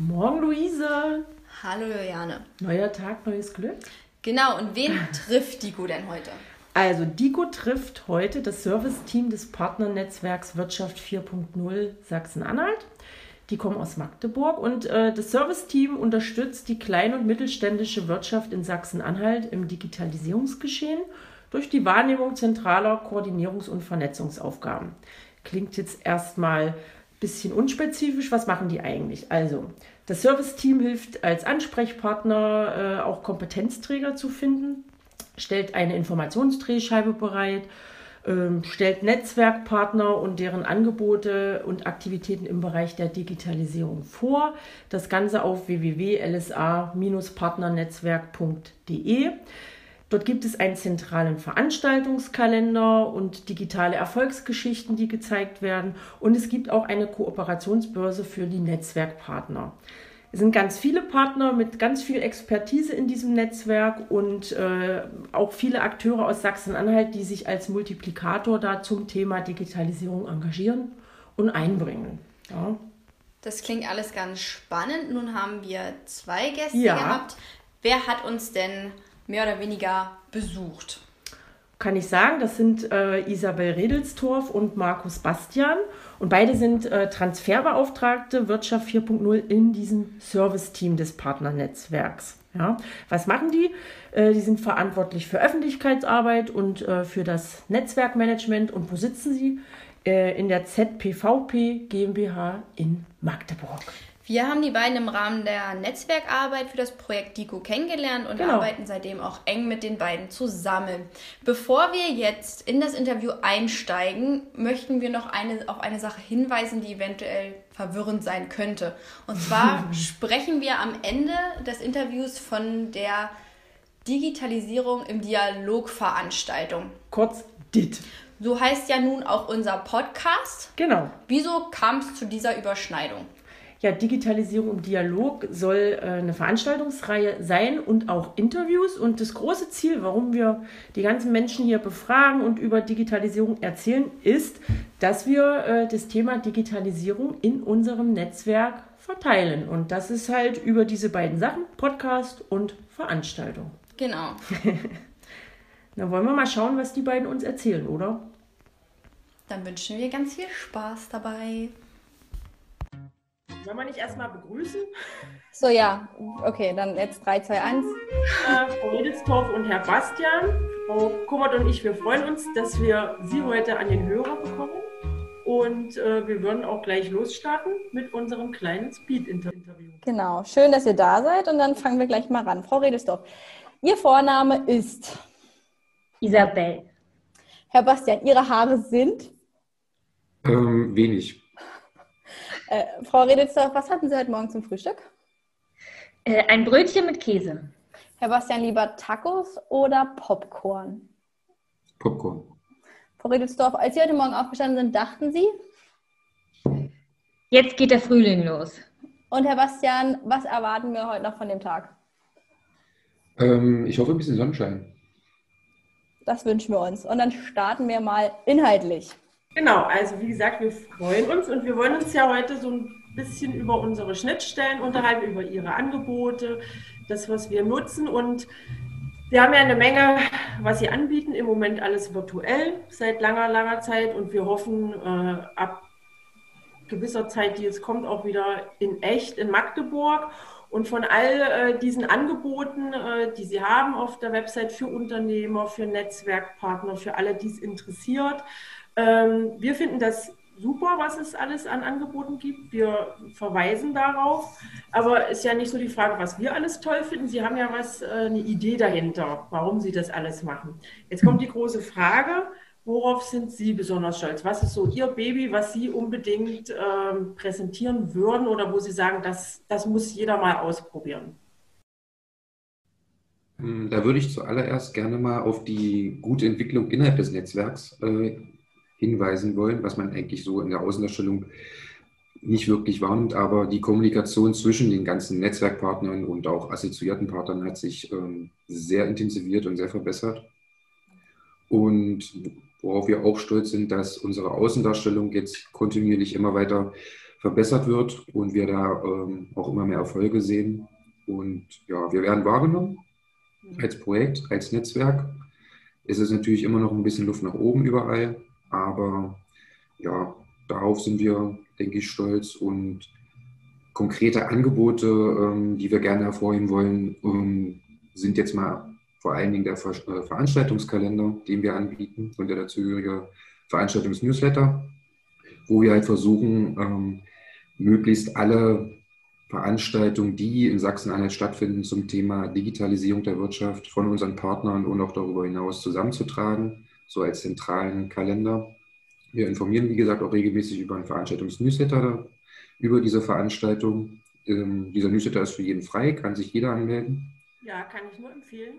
Morgen, Luise. Hallo, Juliane. Neuer Tag, neues Glück. Genau, und wen trifft Dico denn heute? Also, Dico trifft heute das Serviceteam des Partnernetzwerks Wirtschaft 4.0 Sachsen-Anhalt. Die kommen aus Magdeburg und äh, das Serviceteam unterstützt die klein- und mittelständische Wirtschaft in Sachsen-Anhalt im Digitalisierungsgeschehen durch die Wahrnehmung zentraler Koordinierungs- und Vernetzungsaufgaben. Klingt jetzt erstmal bisschen unspezifisch. Was machen die eigentlich? Also, das Serviceteam hilft als Ansprechpartner, äh, auch Kompetenzträger zu finden, stellt eine Informationsdrehscheibe bereit, ähm, stellt Netzwerkpartner und deren Angebote und Aktivitäten im Bereich der Digitalisierung vor. Das Ganze auf www.lsa-partnernetzwerk.de. Dort gibt es einen zentralen Veranstaltungskalender und digitale Erfolgsgeschichten, die gezeigt werden. Und es gibt auch eine Kooperationsbörse für die Netzwerkpartner. Es sind ganz viele Partner mit ganz viel Expertise in diesem Netzwerk und äh, auch viele Akteure aus Sachsen-Anhalt, die sich als Multiplikator da zum Thema Digitalisierung engagieren und einbringen. Ja. Das klingt alles ganz spannend. Nun haben wir zwei Gäste Ja. gehabt. Wer hat uns denn mehr oder weniger besucht? kann ich sagen, das sind äh, Isabel Redelstorff und Markus Bastian. Und beide sind äh, Transferbeauftragte Wirtschaft 4.0 in diesem Serviceteam des Partnernetzwerks. Ja, was machen die? Äh, die sind verantwortlich für Öffentlichkeitsarbeit und äh, für das Netzwerkmanagement. Und wo sitzen sie? Äh, in der ZPVP GmbH in Magdeburg. Wir haben die beiden im Rahmen der Netzwerkarbeit für das Projekt DICO kennengelernt und Genau. arbeiten seitdem auch eng mit den beiden zusammen. Bevor wir jetzt in das Interview einsteigen, möchten wir noch eine, auf eine Sache hinweisen, die eventuell verwirrend sein könnte. Und zwar sprechen wir am Ende des Interviews von der Digitalisierung im Dialogveranstaltung. Kurz DIT. So heißt ja nun auch unser Podcast. Genau. Wieso kam es zu dieser Überschneidung? Ja, Digitalisierung im Dialog soll äh, eine Veranstaltungsreihe sein und auch Interviews. Und das große Ziel, warum wir die ganzen Menschen hier befragen und über Digitalisierung erzählen, ist, dass wir äh, das Thema Digitalisierung in unserem Netzwerk verteilen. Und das ist halt über diese beiden Sachen, Podcast und Veranstaltung. Genau. Na, wollen wir mal schauen, was die beiden uns erzählen, oder? Dann wünschen wir ganz viel Spaß dabei. Wollen wir nicht erstmal begrüßen? So, ja, okay, dann jetzt 3, 2, 1. Äh, Frau Redelstorff und Herr Bastian. Frau Kummert und ich, wir freuen uns, dass wir Sie heute an den Hörer bekommen. Und äh, wir würden auch gleich losstarten mit unserem kleinen Speed-Interview. Genau, schön, dass ihr da seid und dann fangen wir gleich mal ran. Frau Redesdorf, Ihr Vorname ist Isabel. Herr Bastian, Ihre Haare sind. Ähm, wenig. Äh, Frau Redelsdorf, was hatten Sie heute Morgen zum Frühstück? Äh, ein Brötchen mit Käse. Herr Bastian, lieber Tacos oder Popcorn? Popcorn. Frau Redelsdorf, als Sie heute Morgen aufgestanden sind, dachten Sie? Jetzt geht der Frühling los. Und Herr Bastian, was erwarten wir heute noch von dem Tag? Ähm, ich hoffe ein bisschen Sonnenschein. Das wünschen wir uns. Und dann starten wir mal inhaltlich. Genau, also wie gesagt, wir freuen uns und wir wollen uns ja heute so ein bisschen über unsere Schnittstellen unterhalten, über Ihre Angebote, das, was wir nutzen. Und wir haben ja eine Menge, was Sie anbieten, im Moment alles virtuell seit langer, langer Zeit und wir hoffen, äh, ab gewisser Zeit, die jetzt kommt, auch wieder in echt in Magdeburg. Und von all äh, diesen Angeboten, äh, die Sie haben auf der Website für Unternehmer, für Netzwerkpartner, für alle, die es interessiert, ähm, wir finden das super, was es alles an Angeboten gibt. Wir verweisen darauf. Aber ist ja nicht so die Frage, was wir alles toll finden. Sie haben ja was, äh, eine Idee dahinter, warum Sie das alles machen. Jetzt kommt die große Frage, worauf sind Sie besonders stolz? Was ist so Ihr Baby, was Sie unbedingt ähm, präsentieren würden oder wo Sie sagen, das, das muss jeder mal ausprobieren? Ähm, Da würde ich zuallererst gerne mal auf die gute Entwicklung innerhalb des Netzwerks äh, hinweisen wollen, was man eigentlich so in der Außendarstellung nicht wirklich wahrnimmt, aber die Kommunikation zwischen den ganzen Netzwerkpartnern und auch assoziierten Partnern hat sich ähm, sehr intensiviert und sehr verbessert. Und worauf wir auch stolz sind, dass unsere Außendarstellung jetzt kontinuierlich immer weiter verbessert wird und wir da ähm, auch immer mehr Erfolge sehen. Und ja, wir werden wahrgenommen als Projekt, als Netzwerk. Es ist natürlich immer noch ein bisschen Luft nach oben überall, aber ja, darauf sind wir, denke ich, stolz und konkrete Angebote, ähm, die wir gerne hervorheben wollen, ähm, sind jetzt mal vor allen Dingen der äh, Veranstaltungskalender, den wir anbieten und der dazugehörige Veranstaltungsnewsletter, wo wir halt versuchen, ähm, möglichst alle Veranstaltungen, die in Sachsen-Anhalt stattfinden zum Thema Digitalisierung der Wirtschaft von unseren Partnern und auch darüber hinaus zusammenzutragen, so als zentralen Kalender. Wir informieren, wie gesagt, auch regelmäßig über einen Veranstaltungsnewsletter über diese Veranstaltung. Ähm, dieser Newsletter ist für jeden frei, kann sich jeder anmelden. Ja, kann ich nur empfehlen.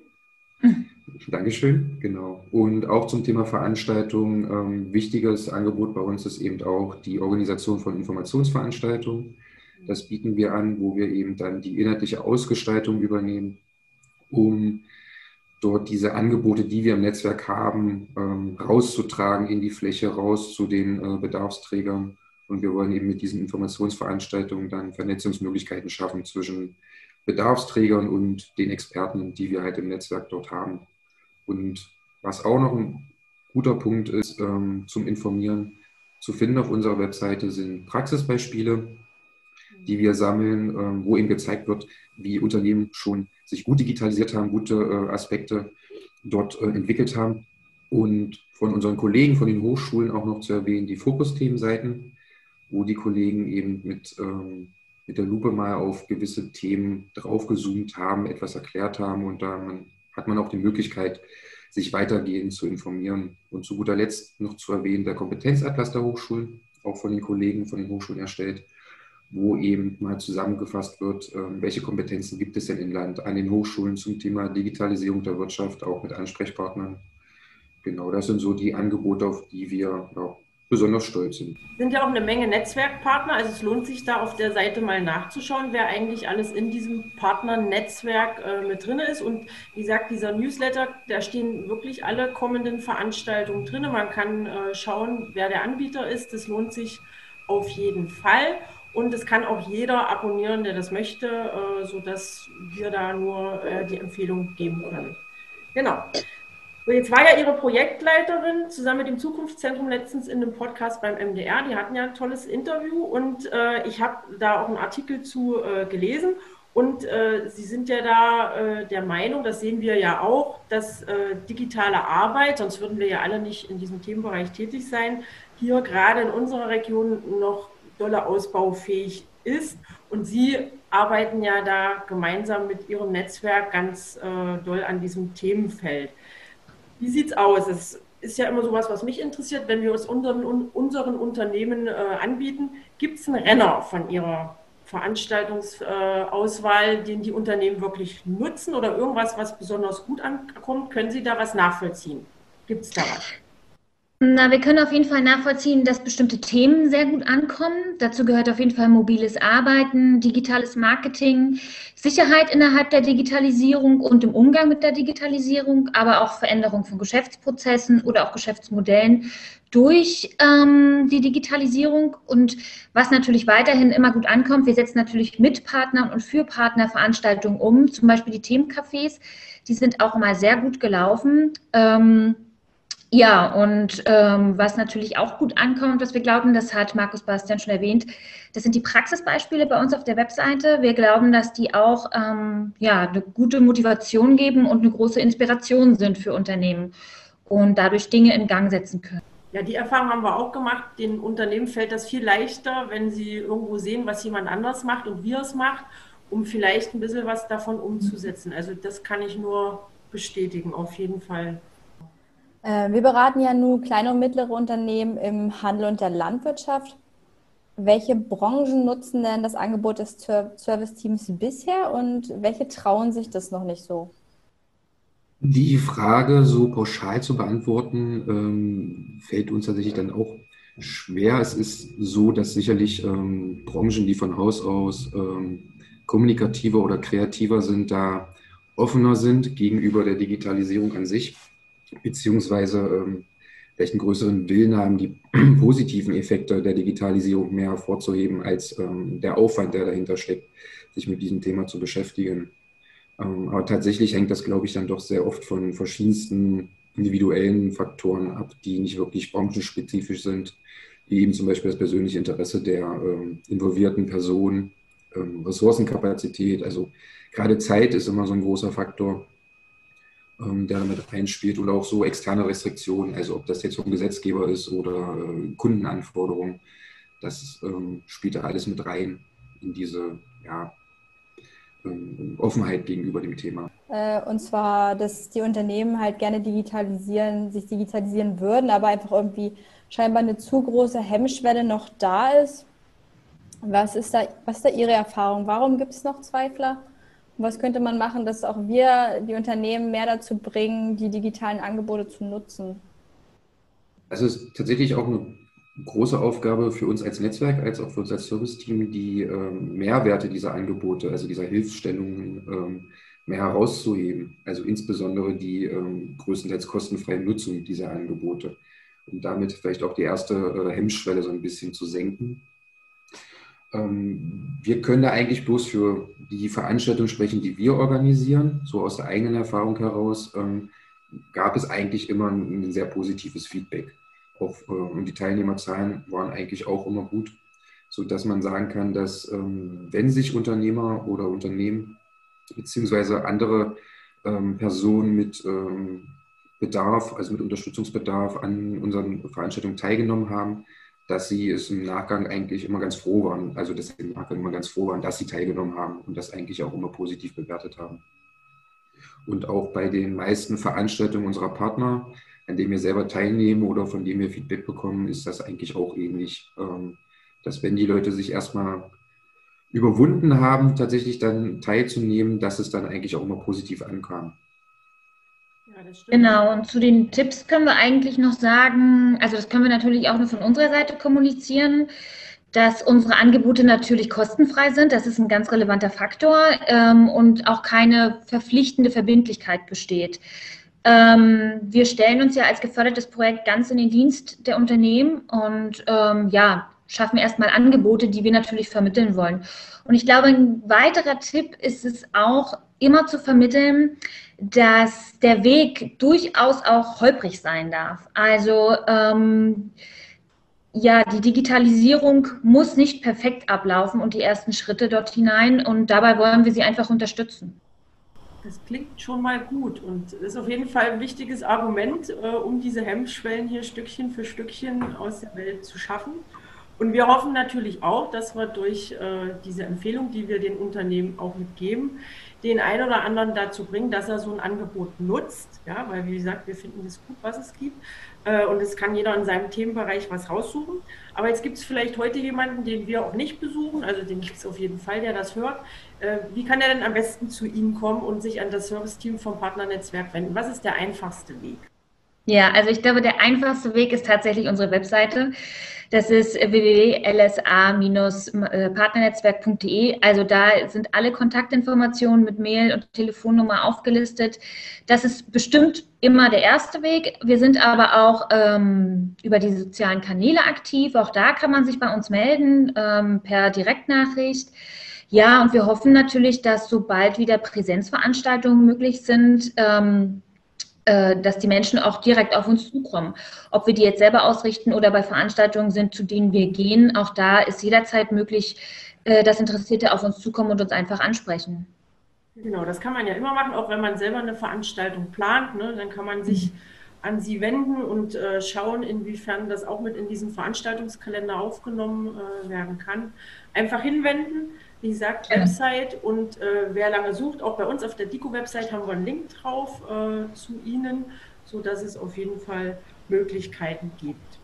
Dankeschön, genau. Und auch zum Thema Veranstaltungen, ähm, wichtiges Angebot bei uns ist eben auch die Organisation von Informationsveranstaltungen. Das bieten wir an, wo wir eben dann die inhaltliche Ausgestaltung übernehmen, um dort diese Angebote, die wir im Netzwerk haben, ähm, rauszutragen in die Fläche, raus zu den äh, Bedarfsträgern. Und wir wollen eben mit diesen Informationsveranstaltungen dann Vernetzungsmöglichkeiten schaffen zwischen Bedarfsträgern und den Experten, die wir halt im Netzwerk dort haben. Und was auch noch ein guter Punkt ist ähm, zum Informieren, zu finden auf unserer Webseite sind Praxisbeispiele, die wir sammeln, ähm, wo eben gezeigt wird, wie Unternehmen schon sich gut digitalisiert haben, gute äh, Aspekte dort äh, entwickelt haben. Und von unseren Kollegen von den Hochschulen auch noch zu erwähnen, die Fokusthemenseiten, wo die Kollegen eben mit, ähm, mit der Lupe mal auf gewisse Themen draufgezoomt haben, etwas erklärt haben und da hat man auch die Möglichkeit, sich weitergehend zu informieren. Und zu guter Letzt noch zu erwähnen, der Kompetenzatlas der Hochschulen, auch von den Kollegen von den Hochschulen erstellt, wo eben mal zusammengefasst wird, ähm, welche Kompetenzen gibt es denn im Land an den Hochschulen zum Thema Digitalisierung der Wirtschaft, auch mit Ansprechpartnern. Genau, das sind so die Angebote, auf die wir ja, besonders stolz sind. Sind ja auch eine Menge Netzwerkpartner, also es lohnt sich da auf der Seite mal nachzuschauen, wer eigentlich alles in diesem Partnernetzwerk äh, mit drin ist. Und wie gesagt, dieser Newsletter, da stehen wirklich alle kommenden Veranstaltungen drin. Man kann äh, schauen, wer der Anbieter ist. Das lohnt sich auf jeden Fall. Und es kann auch jeder abonnieren, der das möchte, äh, sodass wir da nur äh, die Empfehlung geben können. Genau. So, jetzt war ja Ihre Projektleiterin zusammen mit dem Zukunftszentrum letztens in einem Podcast beim MDR. Die hatten ja ein tolles Interview und äh, ich habe da auch einen Artikel zu äh, gelesen. Und äh, Sie sind ja da der Meinung, das sehen wir ja auch, dass digitale Arbeit, sonst würden wir ja alle nicht in diesem Themenbereich tätig sein, hier gerade in unserer Region noch dolle ausbaufähig ist. Und Sie arbeiten ja da gemeinsam mit Ihrem Netzwerk ganz äh, doll an diesem Themenfeld. Wie sieht es aus? Es ist ja immer sowas, was mich interessiert, wenn wir es unseren, unseren Unternehmen äh, anbieten. Gibt es einen Renner von Ihrer Veranstaltungsauswahl, äh, den die Unternehmen wirklich nutzen oder irgendwas, was besonders gut ankommt? Können Sie da was nachvollziehen? Gibt es da was? Na, wir können auf jeden Fall nachvollziehen, dass bestimmte Themen sehr gut ankommen. Dazu gehört auf jeden Fall mobiles Arbeiten, digitales Marketing, Sicherheit innerhalb der Digitalisierung und im Umgang mit der Digitalisierung, aber auch Veränderung von Geschäftsprozessen oder auch Geschäftsmodellen durch ähm, die Digitalisierung. Und was natürlich weiterhin immer gut ankommt, wir setzen natürlich mit Partnern und für Partner Veranstaltungen um, zum Beispiel die Themencafés. Die sind auch immer sehr gut gelaufen. Ähm, ja, und ähm, was natürlich auch gut ankommt, was wir glauben, das hat Markus Bastian schon erwähnt, das sind die Praxisbeispiele bei uns auf der Webseite. Wir glauben, dass die auch ähm, ja, eine gute Motivation geben und eine große Inspiration sind für Unternehmen und dadurch Dinge in Gang setzen können. Ja, die Erfahrung haben wir auch gemacht. Den Unternehmen fällt das viel leichter, wenn sie irgendwo sehen, was jemand anders macht und wie er es macht, um vielleicht ein bisschen was davon umzusetzen. Also das kann ich nur bestätigen, auf jeden Fall. Äh, wir beraten ja nun kleine und mittlere Unternehmen im Handel und der Landwirtschaft. Welche Branchen nutzen denn das Angebot des Service-Teams bisher und welche trauen sich das noch nicht so? Die Frage so pauschal zu beantworten, ähm, fällt uns tatsächlich dann auch schwer. Es ist so, dass sicherlich ähm, Branchen, die von Haus aus ähm, kommunikativer oder kreativer sind, da offener sind gegenüber der Digitalisierung an sich beziehungsweise ähm, vielleicht einen größeren Willen haben, die positiven Effekte der Digitalisierung mehr hervorzuheben als ähm, der Aufwand, der dahinter steckt, sich mit diesem Thema zu beschäftigen. Ähm, aber tatsächlich hängt das, glaube ich, dann doch sehr oft von verschiedensten individuellen Faktoren ab, die nicht wirklich branchenspezifisch sind, wie eben zum Beispiel das persönliche Interesse der ähm, involvierten Person, ähm, Ressourcenkapazität, also gerade Zeit ist immer so ein großer Faktor, der damit einspielt oder auch so externe Restriktionen, also ob das jetzt vom Gesetzgeber ist oder äh, Kundenanforderungen, das ähm, spielt da alles mit rein in diese ja, ähm, Offenheit gegenüber dem Thema. Äh, und zwar, dass die Unternehmen halt gerne digitalisieren, sich digitalisieren würden, aber einfach irgendwie scheinbar eine zu große Hemmschwelle noch da ist. Was ist da, was ist da Ihre Erfahrung? Warum gibt es noch Zweifler? Was könnte man machen, dass auch wir die Unternehmen mehr dazu bringen, die digitalen Angebote zu nutzen? Also es ist tatsächlich auch eine große Aufgabe für uns als Netzwerk, als auch für uns als Serviceteam, die ähm, Mehrwerte dieser Angebote, also dieser Hilfsstellungen ähm, mehr herauszuheben. Also insbesondere die ähm, größtenteils kostenfreie Nutzung dieser Angebote. Und damit vielleicht auch die erste äh, Hemmschwelle so ein bisschen zu senken. Ähm, wir können da eigentlich bloß für die Veranstaltung sprechen, die wir organisieren. So aus der eigenen Erfahrung heraus ähm, gab es eigentlich immer ein, sehr positives Feedback auch, äh, und die Teilnehmerzahlen waren eigentlich auch immer gut, sodass man sagen kann, dass ähm, wenn sich Unternehmer oder Unternehmen beziehungsweise andere Personen mit Bedarf, also mit Unterstützungsbedarf an unseren Veranstaltungen teilgenommen haben, dass sie es im Nachgang eigentlich immer ganz froh waren, also dass sie im Nachgang immer ganz froh waren, dass sie teilgenommen haben und das eigentlich auch immer positiv bewertet haben. Und auch bei den meisten Veranstaltungen unserer Partner an dem wir selber teilnehmen oder von dem wir Feedback bekommen, ist das eigentlich auch ähnlich. Ähm, dass wenn die Leute sich erstmal überwunden haben, tatsächlich dann teilzunehmen, dass es dann eigentlich auch immer positiv ankam. Ja, genau, und zu den Tipps können wir eigentlich noch sagen, also das können wir natürlich auch nur von unserer Seite kommunizieren, dass unsere Angebote natürlich kostenfrei sind. Das ist ein ganz relevanter Faktor ähm, und auch keine verpflichtende Verbindlichkeit besteht. Ähm, wir stellen uns ja als gefördertes Projekt ganz in den Dienst der Unternehmen und ähm, ja, schaffen erstmal Angebote, die wir natürlich vermitteln wollen. Und ich glaube, ein weiterer Tipp ist es auch, immer zu vermitteln, dass der Weg durchaus auch holprig sein darf. Also ähm, ja, die Digitalisierung muss nicht perfekt ablaufen und die ersten Schritte dort hinein. Und dabei wollen wir sie einfach unterstützen. Das klingt schon mal gut und ist auf jeden Fall ein wichtiges Argument, äh, um diese Hemmschwellen hier Stückchen für Stückchen aus der Welt zu schaffen. Und wir hoffen natürlich auch, dass wir durch äh, diese Empfehlung, die wir den Unternehmen auch mitgeben, den einen oder anderen dazu bringen, dass er so ein Angebot nutzt. Ja, weil wie gesagt, wir finden es gut, was es gibt. Äh, und es kann jeder in seinem Themenbereich was raussuchen. Aber jetzt gibt es vielleicht heute jemanden, den wir auch nicht besuchen, also den gibt es auf jeden Fall, der das hört. Äh, wie kann er denn am besten zu Ihnen kommen und sich an das Serviceteam vom Partnernetzwerk wenden? Was ist der einfachste Weg? Ja, also ich glaube, der einfachste Weg ist tatsächlich unsere Webseite. Das ist www.lsa-partnernetzwerk.de. Also da sind alle Kontaktinformationen mit Mail und Telefonnummer aufgelistet. Das ist bestimmt immer der erste Weg. Wir sind aber auch ähm, über die sozialen Kanäle aktiv. Auch da kann man sich bei uns melden ähm, per Direktnachricht. Ja, und wir hoffen natürlich, dass sobald wieder Präsenzveranstaltungen möglich sind, ähm, äh, dass die Menschen auch direkt auf uns zukommen. Ob wir die jetzt selber ausrichten oder bei Veranstaltungen sind, zu denen wir gehen, auch da ist jederzeit möglich, äh, dass Interessierte auf uns zukommen und uns einfach ansprechen. Genau, das kann man ja immer machen, auch wenn man selber eine Veranstaltung plant. Ne, dann kann man sich an sie wenden und äh, schauen, inwiefern das auch mit in diesen Veranstaltungskalender aufgenommen äh, werden kann. Einfach hinwenden wie gesagt, Website und äh, wer lange sucht, auch bei uns auf der Dico-Website haben wir einen Link drauf äh, zu Ihnen, sodass es auf jeden Fall Möglichkeiten gibt.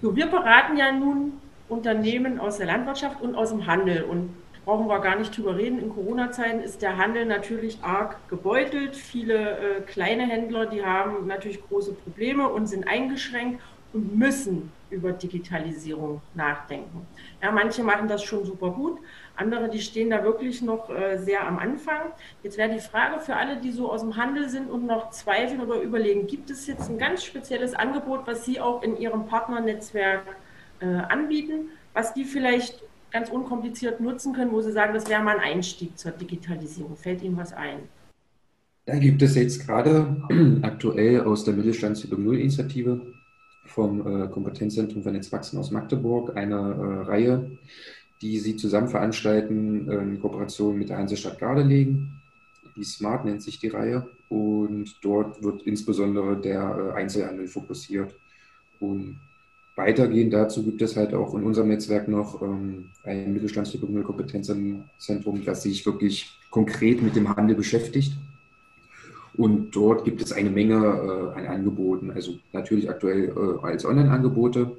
So, wir beraten ja nun Unternehmen aus der Landwirtschaft und aus dem Handel und brauchen wir gar nicht drüber reden. In Corona-Zeiten ist der Handel natürlich arg gebeutelt. Viele äh, kleine Händler, die haben natürlich große Probleme und sind eingeschränkt und müssen über Digitalisierung nachdenken. Ja, manche machen das schon super gut, andere, die stehen da wirklich noch äh, sehr am Anfang. Jetzt wäre die Frage für alle, die so aus dem Handel sind und noch zweifeln oder überlegen, gibt es jetzt ein ganz spezielles Angebot, was Sie auch in Ihrem Partnernetzwerk äh, anbieten, was die vielleicht ganz unkompliziert nutzen können, wo Sie sagen, das wäre mal ein Einstieg zur Digitalisierung. Fällt Ihnen was ein? Da gibt es jetzt gerade aktuell aus der Mittelstands über Null-Initiative vom äh, Kompetenzzentrum für Netzwachsen aus Magdeburg eine äh, Reihe, die sie zusammen veranstalten in Kooperation mit der Hansestadt Gardelegen. Die Smart nennt sich die Reihe und dort wird insbesondere der äh, Einzelhandel fokussiert. Und weitergehend dazu gibt es halt auch in unserem Netzwerk noch ähm, ein Mittelstandsentwicklung Kompetenzzentrum, das sich wirklich konkret mit dem Handel beschäftigt und dort gibt es eine Menge äh, an Angeboten, also natürlich aktuell äh, als Online-Angebote.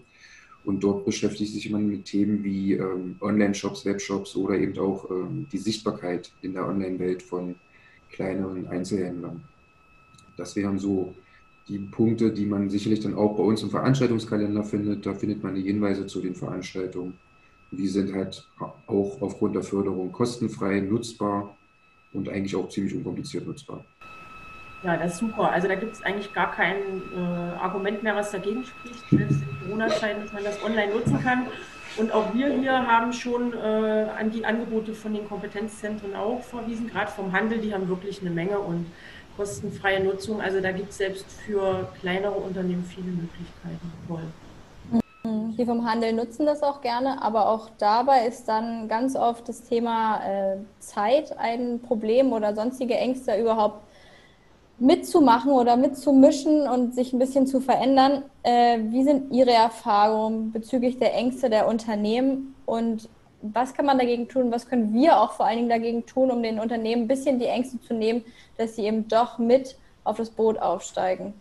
Und dort beschäftigt sich man mit Themen wie ähm, Online-Shops, Webshops oder eben auch ähm, die Sichtbarkeit in der Online-Welt von kleineren Einzelhändlern. Das wären so die Punkte, die man sicherlich dann auch bei uns im Veranstaltungskalender findet. Da findet man die Hinweise zu den Veranstaltungen. Die sind halt auch aufgrund der Förderung kostenfrei nutzbar und eigentlich auch ziemlich unkompliziert nutzbar. Ja, das ist super. Also da gibt es eigentlich gar kein äh, Argument mehr, was dagegen spricht, selbst in Corona-Zeiten, dass man das online nutzen kann. Und auch wir hier haben schon äh, an die Angebote von den Kompetenzzentren auch verwiesen, gerade vom Handel, die haben wirklich eine Menge und kostenfreie Nutzung. Also da gibt es selbst für kleinere Unternehmen viele Möglichkeiten. Toll. Mhm. Die vom Handel nutzen das auch gerne, aber auch dabei ist dann ganz oft das Thema äh, Zeit ein Problem oder sonstige Ängste überhaupt mitzumachen oder mitzumischen und sich ein bisschen zu verändern. Äh, wie sind Ihre Erfahrungen bezüglich der Ängste der Unternehmen und was kann man dagegen tun? Was können wir auch vor allen Dingen dagegen tun, um den Unternehmen ein bisschen die Ängste zu nehmen, dass sie eben doch mit auf das Boot aufsteigen?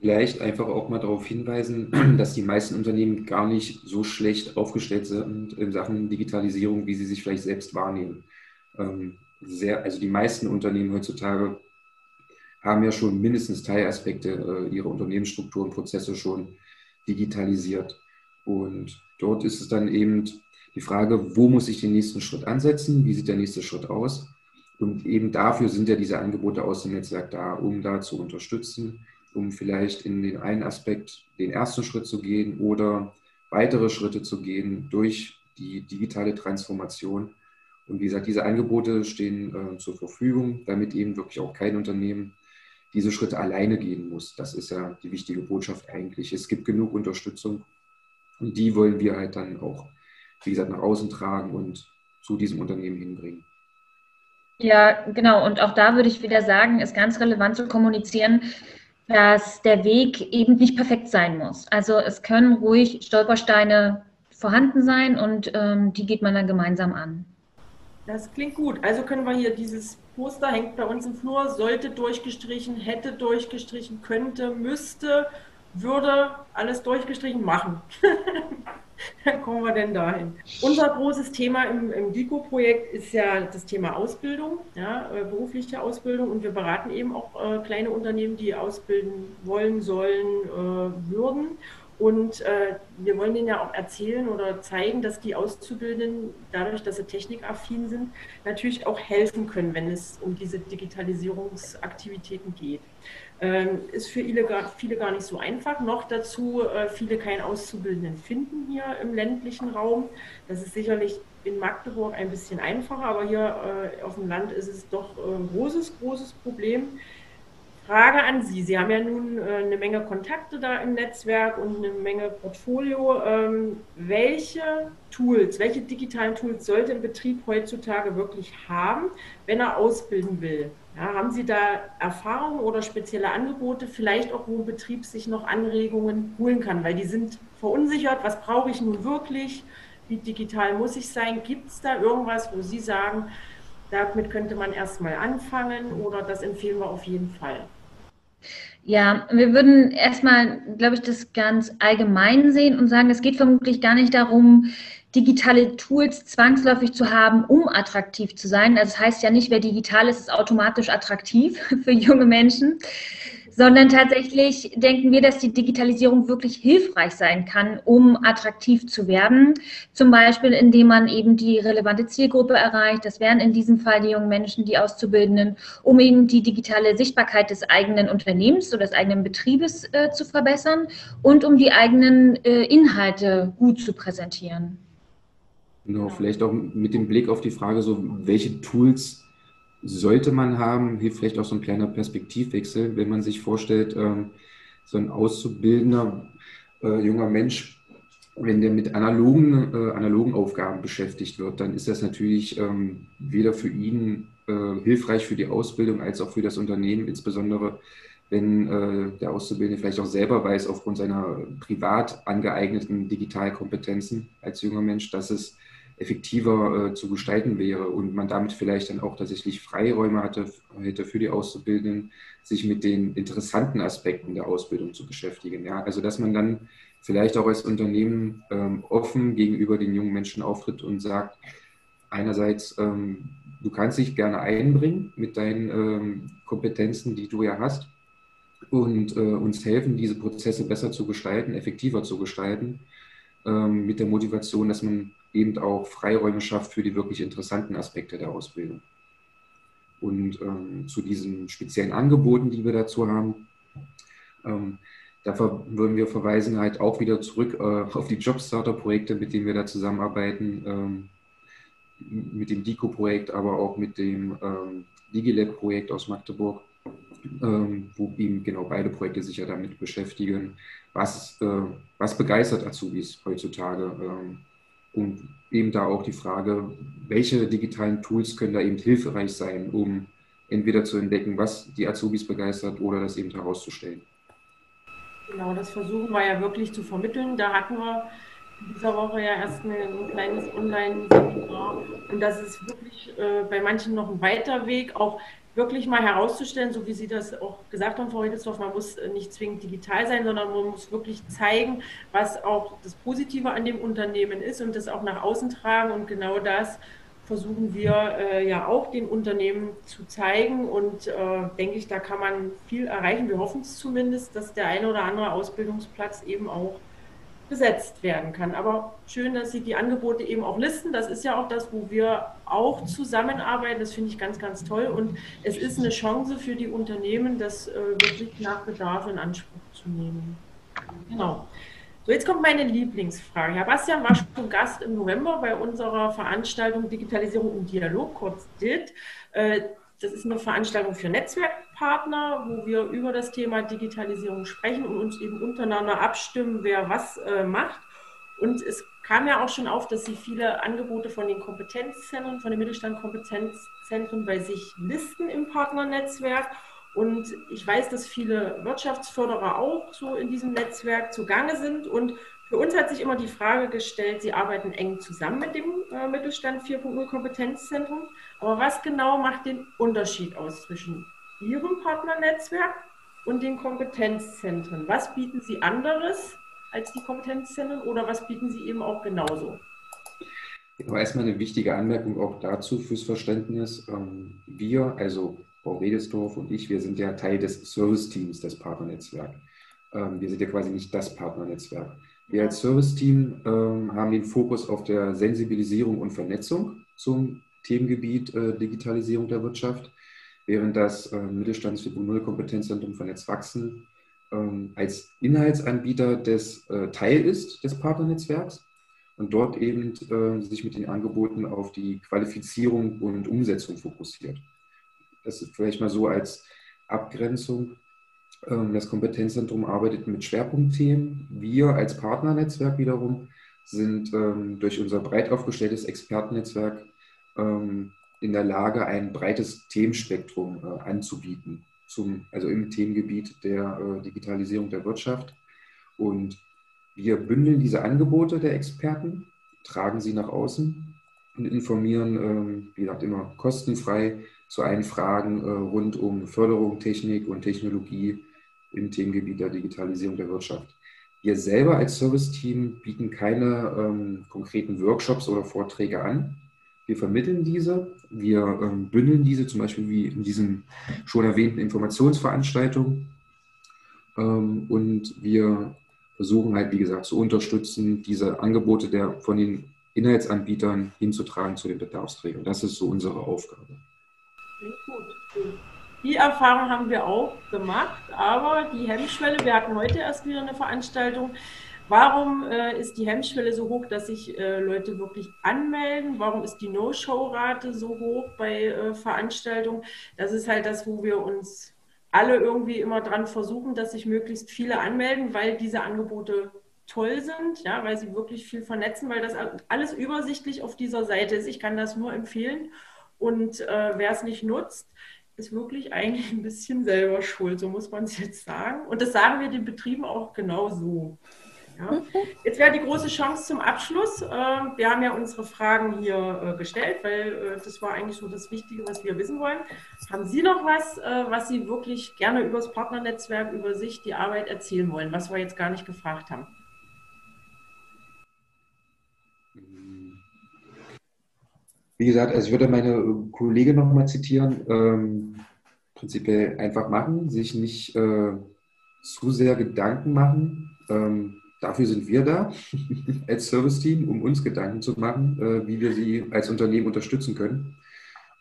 Vielleicht einfach auch mal darauf hinweisen, dass die meisten Unternehmen gar nicht so schlecht aufgestellt sind in Sachen Digitalisierung, wie sie sich vielleicht selbst wahrnehmen. Ähm, sehr, also die meisten Unternehmen heutzutage haben ja schon mindestens Teilaspekte äh, ihrer Unternehmensstruktur und Prozesse schon digitalisiert. Und dort ist es dann eben die Frage, wo muss ich den nächsten Schritt ansetzen? Wie sieht der nächste Schritt aus? Und eben dafür sind ja diese Angebote aus dem Netzwerk da, um da zu unterstützen, um vielleicht in den einen Aspekt den ersten Schritt zu gehen oder weitere Schritte zu gehen durch die digitale Transformation. Und wie gesagt, diese Angebote stehen äh, zur Verfügung, damit eben wirklich auch kein Unternehmen diese Schritte alleine gehen muss. Das ist ja die wichtige Botschaft eigentlich. Es gibt genug Unterstützung und die wollen wir halt dann auch, wie gesagt, nach außen tragen und zu diesem Unternehmen hinbringen. Ja, genau. Und auch da würde ich wieder sagen, ist ganz relevant zu kommunizieren, dass der Weg eben nicht perfekt sein muss. Also es können ruhig Stolpersteine vorhanden sein und ähm, die geht man dann gemeinsam an. Das klingt gut. Also können wir hier dieses Poster hängt bei uns im Flur, sollte durchgestrichen, hätte durchgestrichen, könnte, müsste, würde alles durchgestrichen machen. Dann kommen wir denn dahin. Unser großes Thema im, im DICO-Projekt ist ja das Thema Ausbildung, ja, äh, berufliche Ausbildung. Und wir beraten eben auch äh, kleine Unternehmen, die ausbilden wollen, sollen, äh, würden. Und äh, wir wollen Ihnen ja auch erzählen oder zeigen, dass die Auszubildenden, dadurch, dass sie technikaffin sind, natürlich auch helfen können, wenn es um diese Digitalisierungsaktivitäten geht. Ähm, ist für viele gar, viele gar nicht so einfach. Noch dazu, äh, viele keinen Auszubildenden finden hier im ländlichen Raum. Das ist sicherlich in Magdeburg ein bisschen einfacher, aber hier äh, auf dem Land ist es doch äh, ein großes, großes Problem. Frage an Sie. Sie haben ja nun äh, eine Menge Kontakte da im Netzwerk und eine Menge Portfolio. Ähm, welche Tools, welche digitalen Tools sollte ein Betrieb heutzutage wirklich haben, wenn er ausbilden will? Ja, haben Sie da Erfahrungen oder spezielle Angebote, vielleicht auch, wo ein Betrieb sich noch Anregungen holen kann? Weil die sind verunsichert, was brauche ich nun wirklich? Wie digital muss ich sein? Gibt es da irgendwas, wo Sie sagen, damit könnte man erstmal anfangen oder das empfehlen wir auf jeden Fall? Ja, wir würden erstmal, glaube ich, das ganz allgemein sehen und sagen, es geht vermutlich gar nicht darum, digitale Tools zwangsläufig zu haben, um attraktiv zu sein. Also das heißt ja nicht, wer digital ist, ist automatisch attraktiv für junge Menschen, sondern tatsächlich denken wir, dass die Digitalisierung wirklich hilfreich sein kann, um attraktiv zu werden. Zum Beispiel, indem man eben die relevante Zielgruppe erreicht. Das wären in diesem Fall die jungen Menschen, die Auszubildenden, um eben die digitale Sichtbarkeit des eigenen Unternehmens oder des eigenen Betriebes äh, zu verbessern und um die eigenen äh, Inhalte gut zu präsentieren. Genau, vielleicht auch mit dem Blick auf die Frage, so welche Tools sollte man haben, hilft vielleicht auch so ein kleiner Perspektivwechsel, wenn man sich vorstellt, ähm, so ein auszubildender äh, junger Mensch, wenn der mit analogen, äh, analogen Aufgaben beschäftigt wird, dann ist das natürlich ähm, weder für ihn äh, hilfreich für die Ausbildung als auch für das Unternehmen, insbesondere wenn der Auszubildende vielleicht auch selber weiß, aufgrund seiner privat angeeigneten Digitalkompetenzen als junger Mensch, dass es effektiver äh, zu gestalten wäre und man damit vielleicht dann auch tatsächlich Freiräume hatte, hätte für die Auszubildenden, sich mit den interessanten Aspekten der Ausbildung zu beschäftigen. Ja? Also dass man dann vielleicht auch als Unternehmen ähm, offen gegenüber den jungen Menschen auftritt und sagt, einerseits, ähm, du kannst dich gerne einbringen mit deinen ähm, Kompetenzen, die du ja hast, und äh, uns helfen, diese Prozesse besser zu gestalten, effektiver zu gestalten, ähm, mit der Motivation, dass man eben auch Freiräume schafft für die wirklich interessanten Aspekte der Ausbildung. Und ähm, zu diesen speziellen Angeboten, die wir dazu haben, ähm, da würden wir verweisen halt auch wieder zurück äh, auf die Jobstarter-Projekte, mit denen wir da zusammenarbeiten, ähm, mit dem DICO-Projekt, aber auch mit dem ähm, DigiLab-Projekt aus Magdeburg, ähm, wo eben genau beide Projekte sich ja damit beschäftigen, was, äh, was begeistert Azubis heutzutage ähm, und eben da auch die Frage, welche digitalen Tools können da eben hilfreich sein, um entweder zu entdecken, was die Azubis begeistert oder das eben herauszustellen. Genau, das versuchen wir ja wirklich zu vermitteln. Da hatten wir in dieser Woche ja erst ein kleines Online-Seminar. Und das ist wirklich äh, bei manchen noch ein weiter Weg, auch wirklich mal herauszustellen, so wie Sie das auch gesagt haben, Frau Redelsdorf, man muss nicht zwingend digital sein, sondern man muss wirklich zeigen, was auch das Positive an dem Unternehmen ist und das auch nach außen tragen. Und genau das versuchen wir äh, ja auch den Unternehmen zu zeigen. Und äh, denke ich, da kann man viel erreichen. Wir hoffen es zumindest, dass der eine oder andere Ausbildungsplatz eben auch besetzt werden kann. Aber schön, dass Sie die Angebote eben auch listen. Das ist ja auch das, wo wir auch zusammenarbeiten. Das finde ich ganz, ganz toll. Und es ist eine Chance für die Unternehmen, das äh, wirklich nach Bedarf in Anspruch zu nehmen. Genau. So, jetzt kommt meine Lieblingsfrage. Herr Bastian war schon Gast im November bei unserer Veranstaltung Digitalisierung im Dialog, kurz DIT. Äh, das ist eine Veranstaltung für Netzwerkpartner, wo wir über das Thema Digitalisierung sprechen und uns eben untereinander abstimmen, wer was äh, macht. Und es kam ja auch schon auf, dass Sie viele Angebote von den Kompetenzzentren, von den Mittelstand-Kompetenzzentren bei sich listen im Partnernetzwerk. Und ich weiß, dass viele Wirtschaftsförderer auch so in diesem Netzwerk zugange sind. Und für uns hat sich immer die Frage gestellt, Sie arbeiten eng zusammen mit dem äh, Mittelstand 4.0 Kompetenzzentrum. Aber was genau macht den Unterschied aus zwischen Ihrem Partnernetzwerk und den Kompetenzzentren? Was bieten Sie anderes als die Kompetenzzentren oder was bieten Sie eben auch genauso? Aber erstmal eine wichtige Anmerkung auch dazu fürs Verständnis. Ähm, wir, also Frau Redesdorf und ich, wir sind ja Teil des Service-Teams des Partnernetzwerks. Ähm, wir sind ja quasi nicht das Partnernetzwerk. Wir als Service-Team ähm, haben den Fokus auf der Sensibilisierung und Vernetzung zum Themengebiet äh, Digitalisierung der Wirtschaft, während das äh, Mittelstands 4.0 Kompetenzzentrum Vernetzt wachsen ähm, als Inhaltsanbieter des äh, Teil ist des Partnernetzwerks und dort eben äh, sich mit den Angeboten auf die Qualifizierung und Umsetzung fokussiert. Das ist vielleicht mal so als Abgrenzung. Ähm, das Kompetenzzentrum arbeitet mit Schwerpunktthemen. Wir als Partnernetzwerk wiederum sind ähm, durch unser breit aufgestelltes Expertennetzwerk ähm, in der Lage, ein breites Themenspektrum äh, anzubieten, zum, also im Themengebiet der äh, Digitalisierung der Wirtschaft. Und wir bündeln diese Angebote der Experten, tragen sie nach außen und informieren, ähm, wie gesagt, immer kostenfrei zu allen Fragen äh, rund um Förderung, Technik und Technologie im Themengebiet der Digitalisierung der Wirtschaft. Wir selber als Serviceteam bieten keine ähm, konkreten Workshops oder Vorträge an, wir vermitteln diese, wir ähm, bündeln diese, zum Beispiel wie in diesen schon erwähnten Informationsveranstaltungen Ähm, und wir versuchen halt, wie gesagt, zu unterstützen, diese Angebote der, von den Inhaltsanbietern hinzutragen zu den Bedarfsträgern. Das ist so unsere Aufgabe. Gut. Die Erfahrung haben wir auch gemacht, aber die Hemmschwelle, wir hatten heute erst wieder eine Veranstaltung. Warum äh, ist die Hemmschwelle so hoch, dass sich äh, Leute wirklich anmelden? Warum ist die No-Show-Rate so hoch bei äh, Veranstaltungen? Das ist halt das, wo wir uns alle irgendwie immer dran versuchen, dass sich möglichst viele anmelden, weil diese Angebote toll sind, ja, weil sie wirklich viel vernetzen, weil das alles übersichtlich auf dieser Seite ist. Ich kann das nur empfehlen. Und äh, wer es nicht nutzt, ist wirklich eigentlich ein bisschen selber schuld, so muss man es jetzt sagen. Und das sagen wir den Betrieben auch genau so. Ja. Jetzt wäre die große Chance zum Abschluss. Äh, wir haben ja unsere Fragen hier äh, gestellt, weil äh, das war eigentlich so das Wichtige, was wir wissen wollen. Haben Sie noch was, was Sie wirklich gerne über das Partnernetzwerk, über sich, die Arbeit erzählen wollen, was wir jetzt gar nicht gefragt haben? Wie gesagt, also ich würde meine Kollegin nochmal zitieren. Ähm, prinzipiell einfach machen, sich nicht äh, zu sehr Gedanken machen. Ähm, dafür sind wir da als Serviceteam, um uns Gedanken zu machen, äh, wie wir sie als Unternehmen unterstützen können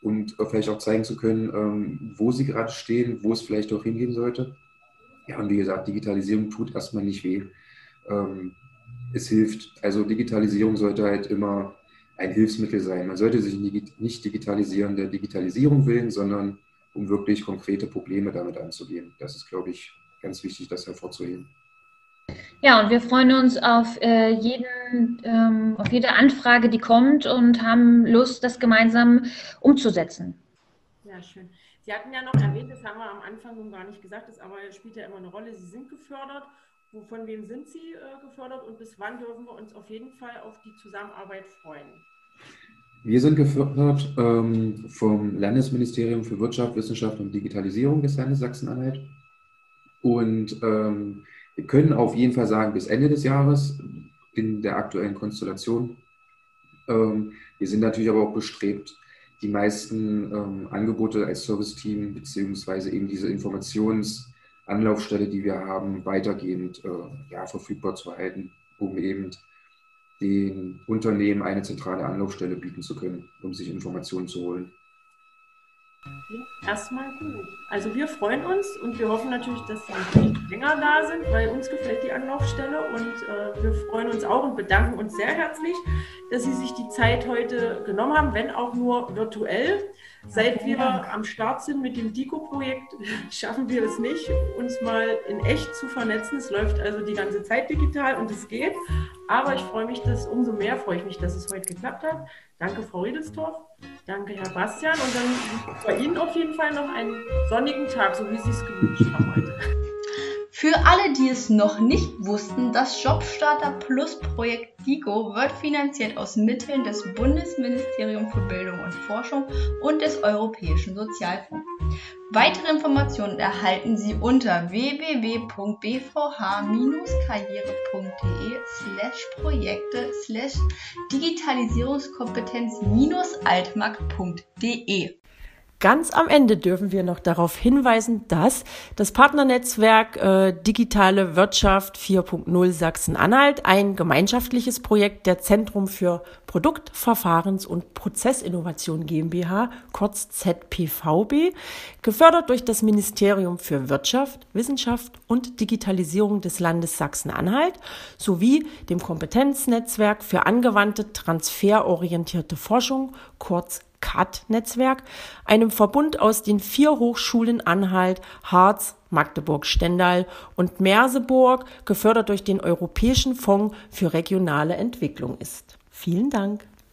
und vielleicht auch zeigen zu können, ähm, wo sie gerade stehen, wo es vielleicht auch hingehen sollte. Ja, und wie gesagt, Digitalisierung tut erstmal nicht weh. Ähm, es hilft. Also Digitalisierung sollte halt immer ein Hilfsmittel sein. Man sollte sich nicht digitalisieren der Digitalisierung willen, sondern um wirklich konkrete Probleme damit anzugehen. Das ist, glaube ich, ganz wichtig, das hervorzuheben. Ja, und wir freuen uns auf, äh, jeden, ähm, auf jede Anfrage, die kommt und haben Lust, das gemeinsam umzusetzen. Ja, schön. Sie hatten ja noch erwähnt, das haben wir am Anfang nun gar nicht gesagt, das aber spielt ja immer eine Rolle. Sie sind gefördert. Von wem sind Sie äh, gefördert und bis wann dürfen wir uns auf jeden Fall auf die Zusammenarbeit freuen? Wir sind gefördert ähm, vom Landesministerium für Wirtschaft, Wissenschaft und Digitalisierung des Landes Sachsen-Anhalt. Und ähm, wir können auf jeden Fall sagen, bis Ende des Jahres in der aktuellen Konstellation. Ähm, wir sind natürlich aber auch bestrebt, die meisten ähm, Angebote als Serviceteam beziehungsweise eben diese Informationsanlaufstelle, die wir haben, weitergehend äh, ja, verfügbar zu halten, um eben den Unternehmen eine zentrale Anlaufstelle bieten zu können, um sich Informationen zu holen. Erstmal gut. Also wir freuen uns und wir hoffen natürlich, dass Sie länger da sind, weil uns gefällt die Anlaufstelle und äh, wir freuen uns auch und bedanken uns sehr herzlich, dass Sie sich die Zeit heute genommen haben, wenn auch nur virtuell. Seit wir am Start sind mit dem DICO-Projekt, schaffen wir es nicht, uns mal in echt zu vernetzen. Es läuft also die ganze Zeit digital und es geht. Aber ich freue mich, dass umso mehr freue ich mich, dass es heute geklappt hat. Danke, Frau Riedelsdorf. Danke, Herr Bastian. Und dann bei Ihnen auf jeden Fall noch einen sonnigen Tag, so wie Sie es gewünscht haben heute. Für alle, die es noch nicht wussten, das Jobstarter Plus Projekt DIGO wird finanziert aus Mitteln des Bundesministeriums für Bildung und Forschung und des Europäischen Sozialfonds. Weitere Informationen erhalten Sie unter www.bvh-karriere.de slash Projekte slash Digitalisierungskompetenz-altmarkt.de Ganz am Ende dürfen wir noch darauf hinweisen, dass das Partnernetzwerk äh, Digitale Wirtschaft 4.0 Sachsen-Anhalt ein gemeinschaftliches Projekt der Zentrum für Produkt-, Verfahrens- und Prozessinnovation GmbH, kurz ZPVB, gefördert durch das Ministerium für Wirtschaft, Wissenschaft und Digitalisierung des Landes Sachsen-Anhalt sowie dem Kompetenznetzwerk für angewandte transferorientierte Forschung, kurz CAT-Netzwerk, einem Verbund aus den vier Hochschulen Anhalt, Harz, Magdeburg, Stendal und Merseburg, gefördert durch den Europäischen Fonds für regionale Entwicklung ist. Vielen Dank.